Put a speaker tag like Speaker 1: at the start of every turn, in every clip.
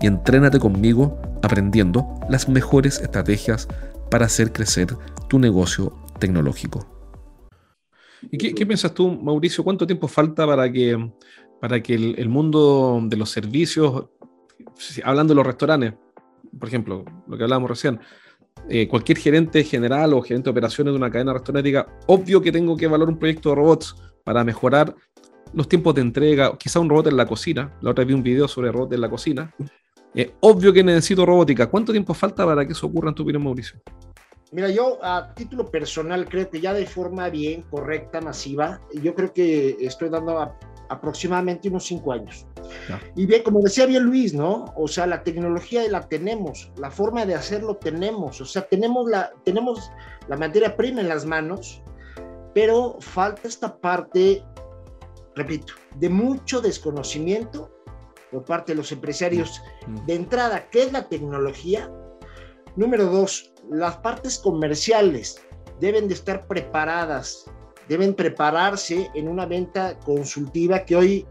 Speaker 1: y entrénate conmigo aprendiendo las mejores estrategias para hacer crecer tu negocio tecnológico. ¿Y qué, piensas tú, Mauricio? ¿Cuánto tiempo falta para que, para que el, mundo de los servicios, hablando de los restaurantes, por ejemplo, lo que hablábamos recién, eh, cualquier gerente general o gerente de operaciones de una cadena restaurante obvio que tengo que evaluar un proyecto de robots para mejorar los tiempos de entrega, quizá un robot en la cocina. La otra vez vi un video sobre robots en la cocina. Eh, obvio que necesito robótica. ¿Cuánto tiempo falta para que eso ocurra en tu opinión, Mauricio?
Speaker 2: Mira, yo a título personal creo que ya de forma bien, correcta, masiva, yo creo que estoy dando aproximadamente unos cinco años. Y bien, como decía bien Luis, ¿no? O sea, la tecnología la tenemos, la forma de hacerlo tenemos, o sea, tenemos la, tenemos la materia prima en las manos, pero falta esta parte, repito, de mucho desconocimiento por parte de los empresarios. De entrada, ¿qué es la tecnología? Número dos, las partes comerciales deben de estar preparadas, deben prepararse en una venta consultiva que hoy,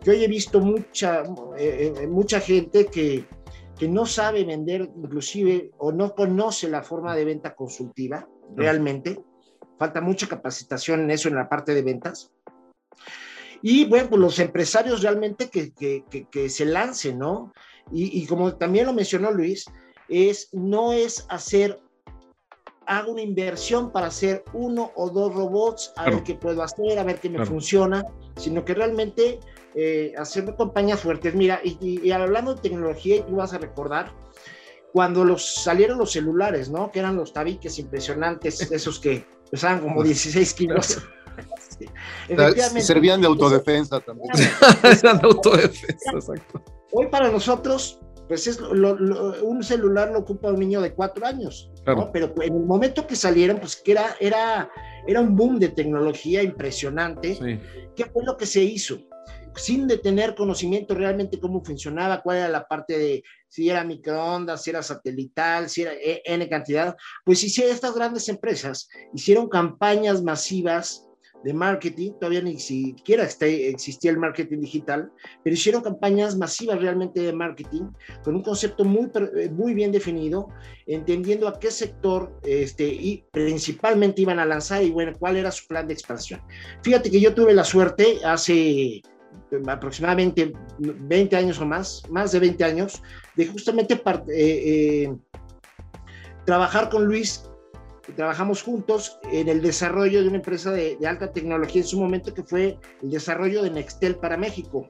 Speaker 2: que hoy he visto mucha, eh, eh, mucha gente que, que no sabe vender inclusive o no conoce la forma de venta consultiva realmente. Falta mucha capacitación en eso, en la parte de ventas. Y bueno, pues los empresarios realmente que, que, que, se lancen, ¿no? Y, y, como también lo mencionó Luis, es, no es hacer, hago una inversión para hacer uno o dos robots, a ver qué puedo hacer, a ver qué me funciona, sino que realmente eh, hacer compañías fuertes. Mira, y, hablando de tecnología, tú vas a recordar, cuando los salieron los celulares, ¿no? Que eran los tabiques impresionantes, esos que pesaban como 16 kilos.
Speaker 3: Servían de autodefensa también.
Speaker 2: Eran de autodefensa, exacto. Hoy para nosotros, pues es un celular lo ocupa un niño de cuatro años, ¿no? pero en el momento que salieron, pues que era, era, era un boom de tecnología impresionante. ¿Qué fue lo que se hizo? sin de tener conocimiento realmente cómo funcionaba, cuál era la parte de si era microondas, si era satelital, si era e, N cantidad, pues hicieron estas grandes empresas, hicieron campañas masivas de marketing, todavía ni siquiera existía el marketing digital, pero hicieron campañas masivas realmente de marketing con un concepto muy, eh, muy bien definido, entendiendo a qué sector este, y principalmente iban a lanzar y bueno, cuál era su plan de expansión. Fíjate que yo tuve la suerte hace aproximadamente 20 años o más, más de 20 años, de justamente eh, eh, trabajar con Luis trabajamos juntos en el desarrollo de una empresa de, alta tecnología en su momento que fue el desarrollo de Nextel para México.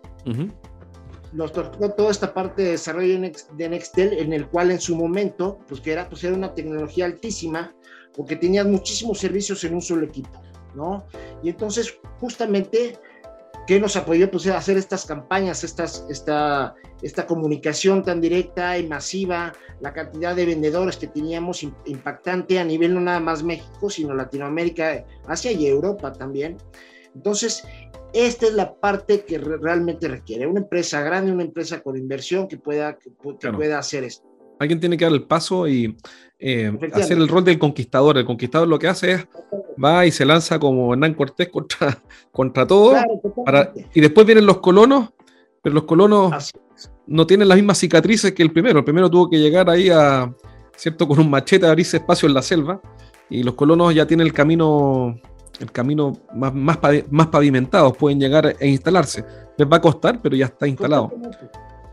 Speaker 2: Nos tocó toda esta parte de desarrollo de Nextel en el cual en su momento, pues que era, pues era una tecnología altísima porque tenía muchísimos servicios en un solo equipo, ¿no? Y entonces justamente que nos apoyó pues, a hacer estas campañas, estas, esta, esta comunicación tan directa y masiva, la cantidad de vendedores que teníamos impactante a nivel no nada más México, sino Latinoamérica, Asia y Europa también. Entonces, esta es la parte que realmente requiere una empresa grande, una empresa con inversión que pueda, que, pueda hacer esto.
Speaker 1: Alguien tiene que dar el paso y eh, hacer el rol del conquistador. El conquistador lo que hace es va y se lanza como Hernán Cortés contra, contra todo. para, y después vienen los colonos, pero los colonos no tienen las mismas cicatrices que el primero. El primero tuvo que llegar ahí a, ¿cierto? Con un machete a abrirse espacio en la selva. Y los colonos ya tienen el camino, el camino más, más, más pavimentado, pueden llegar e instalarse. Les va a costar, pero ya está instalado.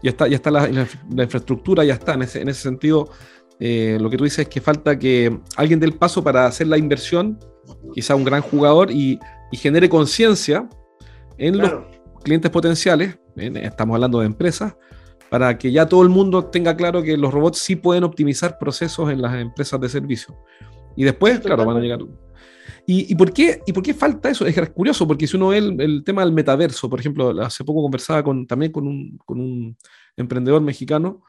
Speaker 1: Ya está, ya está la, infraestructura, ya está. En ese, en ese sentido, eh, lo que tú dices es que falta que alguien dé el paso para hacer la inversión, quizá un gran jugador, y, genere conciencia en los clientes potenciales, estamos hablando de empresas, para que ya todo el mundo tenga claro que los robots sí pueden optimizar procesos en las empresas de servicio. Y después, claro, van a llegar. ¿Y, por qué, ¿Y por qué falta eso? Es curioso, porque si uno ve el, tema del metaverso, por ejemplo, hace poco conversaba con, también con un, con un emprendedor mexicano,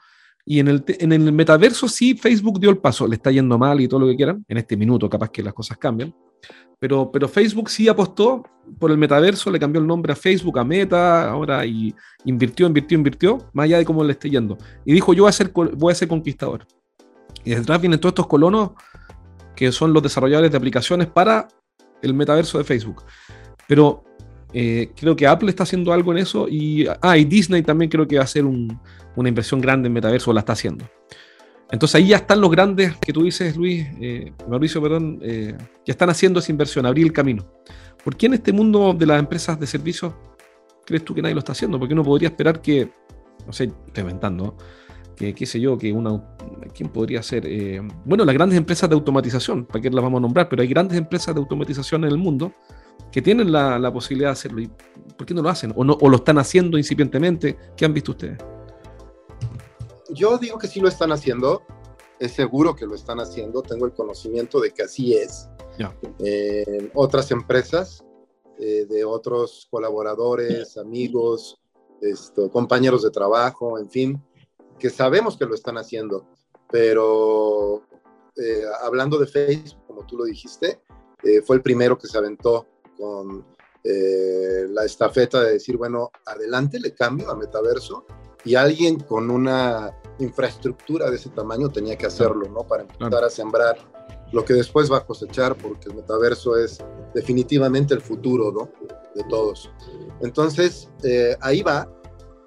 Speaker 1: y en el, en el metaverso sí Facebook dio el paso, le está yendo mal y todo lo que quieran, en este minuto capaz que las cosas cambian, pero, pero Facebook sí apostó por el metaverso, le cambió el nombre a Facebook, a Meta, ahora y invirtió, invirtió, invirtió, más allá de cómo le esté yendo. Y dijo, yo voy a ser, voy a ser conquistador. Y detrás vienen todos estos colonos que son los desarrolladores de aplicaciones para el metaverso de Facebook. Pero eh, creo que Apple está haciendo algo en eso y, ah, Disney también creo que va a hacer una inversión grande en metaverso, la está haciendo. Entonces ahí ya están los grandes que tú dices, Luis, eh, Mauricio, perdón, eh, ya están haciendo esa inversión, abrir el camino. ¿Por qué en este mundo de las empresas de servicios crees tú que nadie lo está haciendo? Porque uno podría esperar que, no sé, estoy inventando, que qué sé yo, que una, ¿quién podría ser? Eh, bueno, las grandes empresas de automatización, ¿para qué las vamos a nombrar? Pero hay grandes empresas de automatización en el mundo que tienen la, posibilidad de hacerlo. ¿Y ¿Por qué no lo hacen? ¿O, no, ¿O lo están haciendo incipientemente? ¿Qué han visto ustedes?
Speaker 3: Yo digo que sí lo están haciendo, es seguro que lo están haciendo, tengo el conocimiento de que así es. en otras empresas, eh, de otros colaboradores, amigos, esto, compañeros de trabajo, en fin, que sabemos que lo están haciendo, pero eh, hablando de Facebook, como tú lo dijiste, eh, fue el primero que se aventó con eh, la estafeta de decir, bueno, adelante le cambio a metaverso y alguien con una infraestructura de ese tamaño tenía que hacerlo, ¿no? Para empezar a sembrar lo que después va a cosechar, porque el metaverso es definitivamente el futuro, ¿no? De todos. Entonces, ahí va,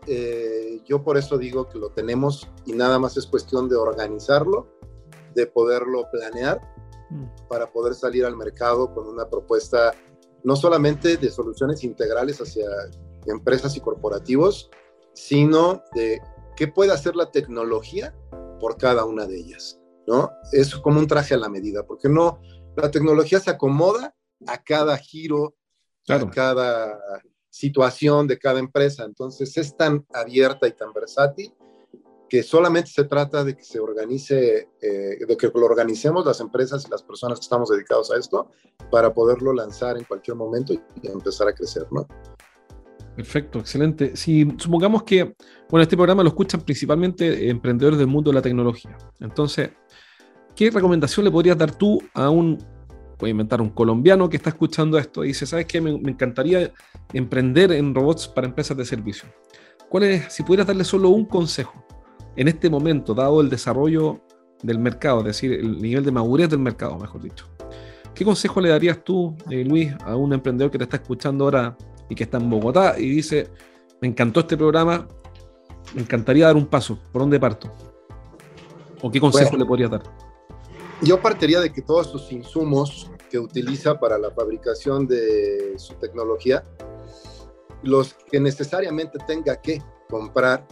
Speaker 3: eh, yo por eso digo que lo tenemos y nada más es cuestión de organizarlo, de poderlo planear mm. para poder salir al mercado con una propuesta no solamente de soluciones integrales hacia empresas y corporativos, sino de qué puede hacer la tecnología por cada una de ellas, ¿no? Es como un traje a la medida, porque no, la tecnología se acomoda a cada giro, a cada situación de cada empresa. Entonces es tan abierta y tan versátil que solamente se trata de que se organice, eh, de que lo organicemos las empresas y las personas que estamos dedicados a esto para poderlo lanzar en cualquier momento y, empezar a crecer, ¿no?
Speaker 1: Perfecto, excelente. Si supongamos que, bueno, este programa lo escuchan principalmente emprendedores del mundo de la tecnología. Entonces, ¿qué recomendación le podrías dar tú a un puede inventar un colombiano que está escuchando esto y dice, ¿sabes qué? Me, encantaría emprender en robots para empresas de servicio. ¿Cuál es, si pudieras darle solo un consejo en este momento, dado el desarrollo del mercado, es decir, el nivel de madurez del mercado, mejor dicho? ¿Qué consejo le darías tú, eh, Luis, a un emprendedor que te está escuchando ahora y que está en Bogotá y dice, me encantó este programa, me encantaría dar un paso, ¿por dónde parto? ¿O qué consejo le podrías dar?
Speaker 3: Yo partiría de que todos los insumos que utiliza para la fabricación de su tecnología, los que necesariamente tenga que comprar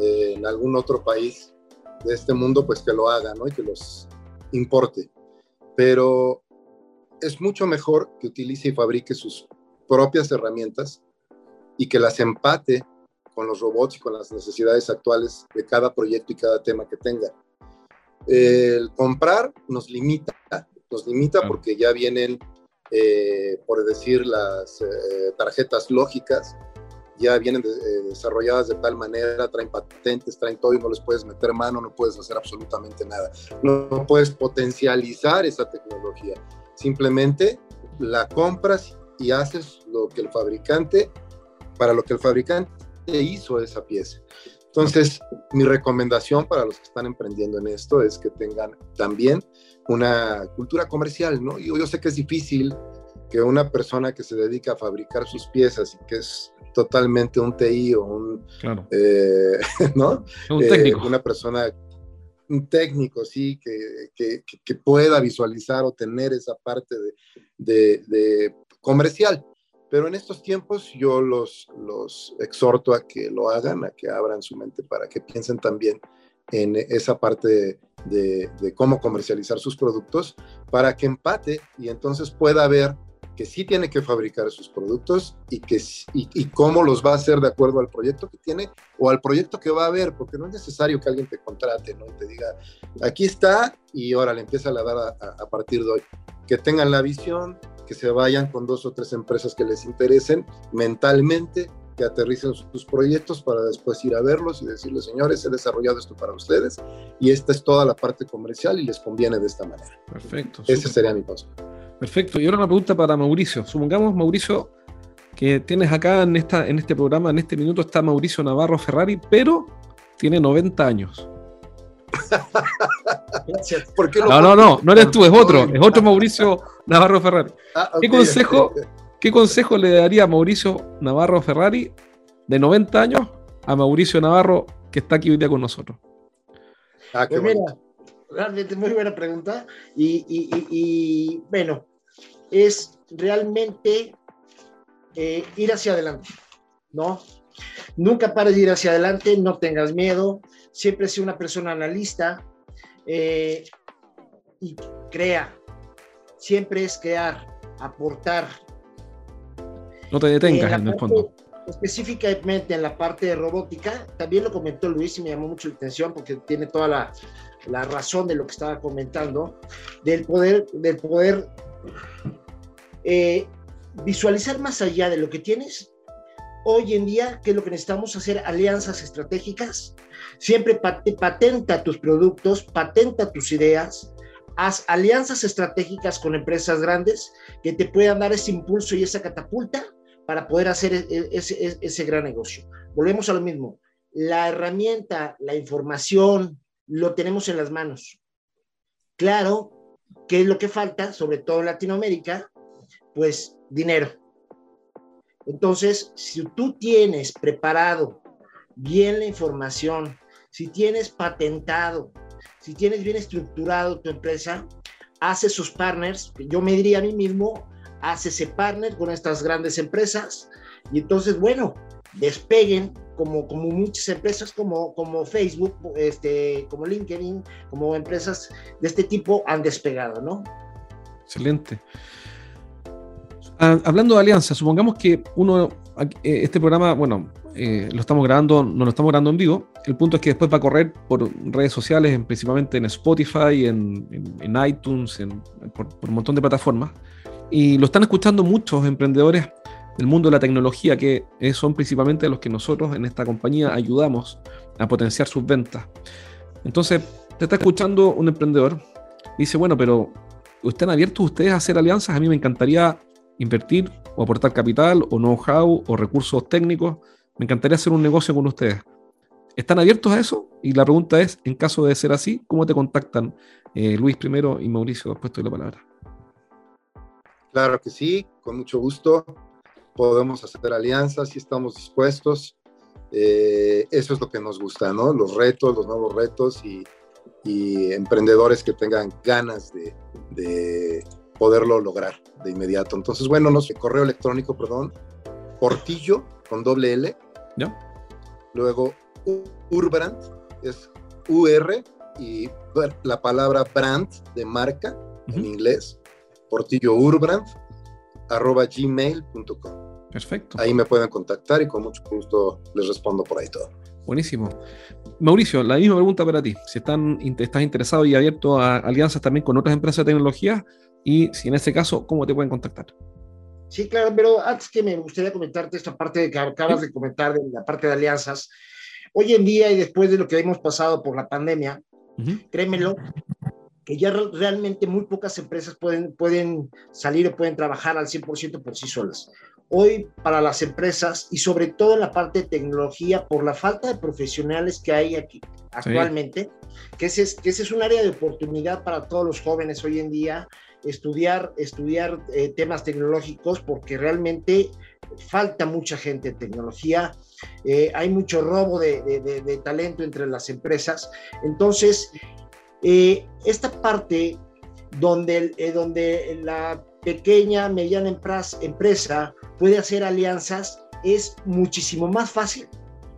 Speaker 3: eh, en algún otro país de este mundo, pues que lo haga, ¿no? Y que los importe. Pero es mucho mejor que utilice y fabrique sus propias herramientas y que las empate con los robots y con las necesidades actuales de cada proyecto y cada tema que tenga. El comprar nos limita, nos limita porque ya vienen, eh, por decir, las eh, tarjetas lógicas, ya vienen eh, desarrolladas de tal manera, traen patentes, traen todo y no les puedes meter mano, no puedes hacer absolutamente nada. No, puedes potencializar esa tecnología. Simplemente la compras y haces lo que el fabricante, para lo que el fabricante hizo esa pieza. Entonces, mi recomendación para los que están emprendiendo en esto es que tengan también una cultura comercial, ¿no? Yo, yo sé que es difícil que una persona que se dedica a fabricar sus piezas y que es totalmente un TI o un, eh, ¿no? Un eh, técnico. una persona, un técnico, sí, que, que, que, pueda visualizar o tener esa parte de, de comercial. Pero en estos tiempos yo los, los exhorto a que lo hagan, a que abran su mente para que piensen también en esa parte de, cómo comercializar sus productos para que empate y entonces pueda ver que sí tiene que fabricar sus productos y, que, y, cómo los va a hacer de acuerdo al proyecto que tiene o al proyecto que va a ver, porque no es necesario que alguien te contrate, ¿no? Y te diga, aquí está y ahora le empieza a dar a, a partir de hoy. Que tengan la visión, que se vayan con dos o tres empresas que les interesen mentalmente, que aterricen sus proyectos para después ir a verlos y decirles, señores, he desarrollado esto para ustedes y esta es toda la parte comercial y les conviene de esta manera.
Speaker 1: Perfecto.
Speaker 3: Ese sería mi paso.
Speaker 1: Perfecto. Y ahora una pregunta para Mauricio. Supongamos, Mauricio, que tienes acá en, esta, en este programa, en este minuto, está Mauricio Navarro Ferrari, pero tiene 90 años. no, no, no, no eres tú, es otro, es otro Mauricio Navarro Ferrari. Ah, ¿Qué consejo, ¿Qué consejo le daría a Mauricio Navarro Ferrari de 90 años a Mauricio Navarro que está aquí hoy día con nosotros?
Speaker 2: Ah, qué pues mira, realmente muy buena pregunta. Y, bueno, es realmente eh, ir hacia adelante, ¿no? Nunca pares de ir hacia adelante, no tengas miedo, siempre sea una persona analista eh, y crea. Siempre es crear, aportar,
Speaker 1: no te detengas en, el fondo.
Speaker 2: Específicamente en la parte de robótica, también lo comentó Luis y me llamó mucho la atención porque tiene toda la, la razón de lo que estaba comentando, del poder, del poder eh, visualizar más allá de lo que tienes. Hoy en día, ¿qué es lo que necesitamos? Hacer alianzas estratégicas. Siempre patenta tus productos, patenta tus ideas, haz alianzas estratégicas con empresas grandes que te puedan dar ese impulso y esa catapulta para poder hacer e, e, ese, ese, gran negocio. Volvemos a lo mismo. La herramienta, la información, lo tenemos en las manos. Claro, ¿qué es lo que falta? Sobre todo en Latinoamérica, pues dinero. Entonces, si tú tienes preparado bien la información, si tienes patentado, si tienes bien estructurado tu empresa, hace sus partners, yo me diría a mí mismo, hace ese partner con estas grandes empresas y entonces, bueno, despeguen como, como muchas empresas como, como Facebook, este, como LinkedIn, como empresas de este tipo han despegado, ¿no?
Speaker 1: Excelente. Ah, hablando de alianzas, supongamos que uno, eh, este programa, bueno, eh, lo estamos grabando, no lo estamos grabando en vivo. El punto es que después va a correr por redes sociales, principalmente en Spotify, en, iTunes, por, un montón de plataformas. Y lo están escuchando muchos emprendedores del mundo de la tecnología, que son principalmente los que nosotros en esta compañía ayudamos a potenciar sus ventas. Entonces, te está escuchando un emprendedor dice, bueno, pero ¿están abiertos ustedes a hacer alianzas? A mí me encantaría invertir o aportar capital o know-how o recursos técnicos. Me encantaría hacer un negocio con ustedes. ¿Están abiertos a eso? Y la pregunta es, en caso de ser así, ¿cómo te contactan eh, Luis primero y Mauricio después de la palabra?
Speaker 3: Claro que sí, con mucho gusto. Podemos hacer alianzas y estamos dispuestos. Eh, eso es lo que nos gusta, ¿no? Los retos, los nuevos retos y, emprendedores que tengan ganas de, poderlo lograr de inmediato. Entonces, bueno, no sé, correo electrónico, perdón, portillo con doble L. Luego, Urbrand, es UR y la palabra brand de marca en inglés portillo arroba gmail.com.
Speaker 1: Perfecto.
Speaker 3: Ahí me pueden contactar y con mucho gusto les respondo por ahí todo.
Speaker 1: Buenísimo. Mauricio, la misma pregunta para ti. Si están, estás interesado y abierto a alianzas también con otras empresas de tecnología y si en ese caso, ¿cómo te pueden contactar?
Speaker 2: Sí, claro, pero antes que me gustaría comentarte esta parte de que acabas de comentar de la parte de alianzas, hoy en día y después de lo que hemos pasado por la pandemia, créemelo, que ya realmente muy pocas empresas pueden, pueden salir o pueden trabajar al 100% por sí solas. Hoy para las empresas y sobre todo en la parte de tecnología, por la falta de profesionales que hay aquí actualmente, que, ese es, que ese es un área de oportunidad para todos los jóvenes hoy en día, estudiar, estudiar eh, temas tecnológicos porque realmente falta mucha gente en tecnología, eh, hay mucho robo de, de, talento entre las empresas. Entonces, eh, esta parte donde, donde la pequeña, mediana empresa puede hacer alianzas es muchísimo más fácil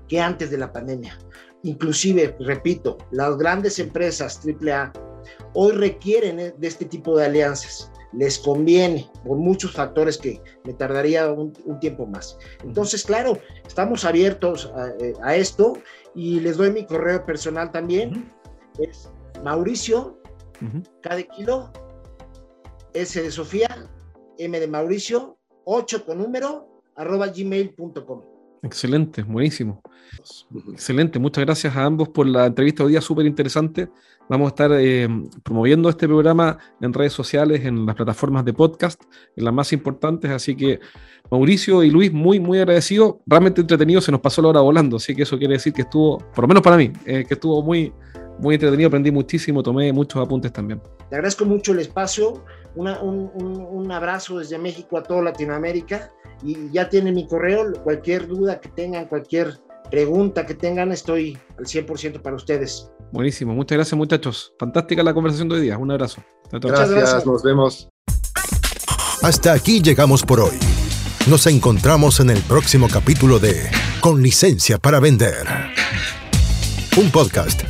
Speaker 2: que antes de la pandemia. inclusive, repito, las grandes empresas AAA hoy requieren eh, de este tipo de alianzas. Les conviene por muchos factores que me tardaría un, tiempo más. Entonces, claro, estamos abiertos a, eh, esto y les doy mi correo personal también. Es Mauricio, cada kilo, S de Sofía, M de Mauricio, 8 con número, arroba gmail.com.
Speaker 1: Excelente, buenísimo. Excelente, muchas gracias a ambos por la entrevista hoy día, súper interesante. Vamos a estar eh, promoviendo este programa en redes sociales, en las plataformas de podcast, en las más importantes. Así que Mauricio y Luis, muy, muy agradecidos. Realmente entretenido, se nos pasó la hora volando. Así que eso quiere decir que estuvo, por lo menos para mí, eh, que estuvo muy, muy entretenido. Aprendí muchísimo, tomé muchos apuntes también.
Speaker 2: Te agradezco mucho el espacio. Un, un abrazo desde México a toda Latinoamérica. Y ya tienen mi correo. Cualquier duda que tengan, cualquier pregunta que tengan, estoy al 100% para ustedes.
Speaker 1: Buenísimo, muchas gracias muchachos. Fantástica la conversación de hoy día. Un abrazo.
Speaker 3: Gracias, gracias, nos vemos.
Speaker 4: Hasta aquí llegamos por hoy. Nos encontramos en el próximo capítulo de Con licencia para vender. Un podcast